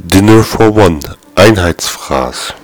Dinner for One Einheitsfraß.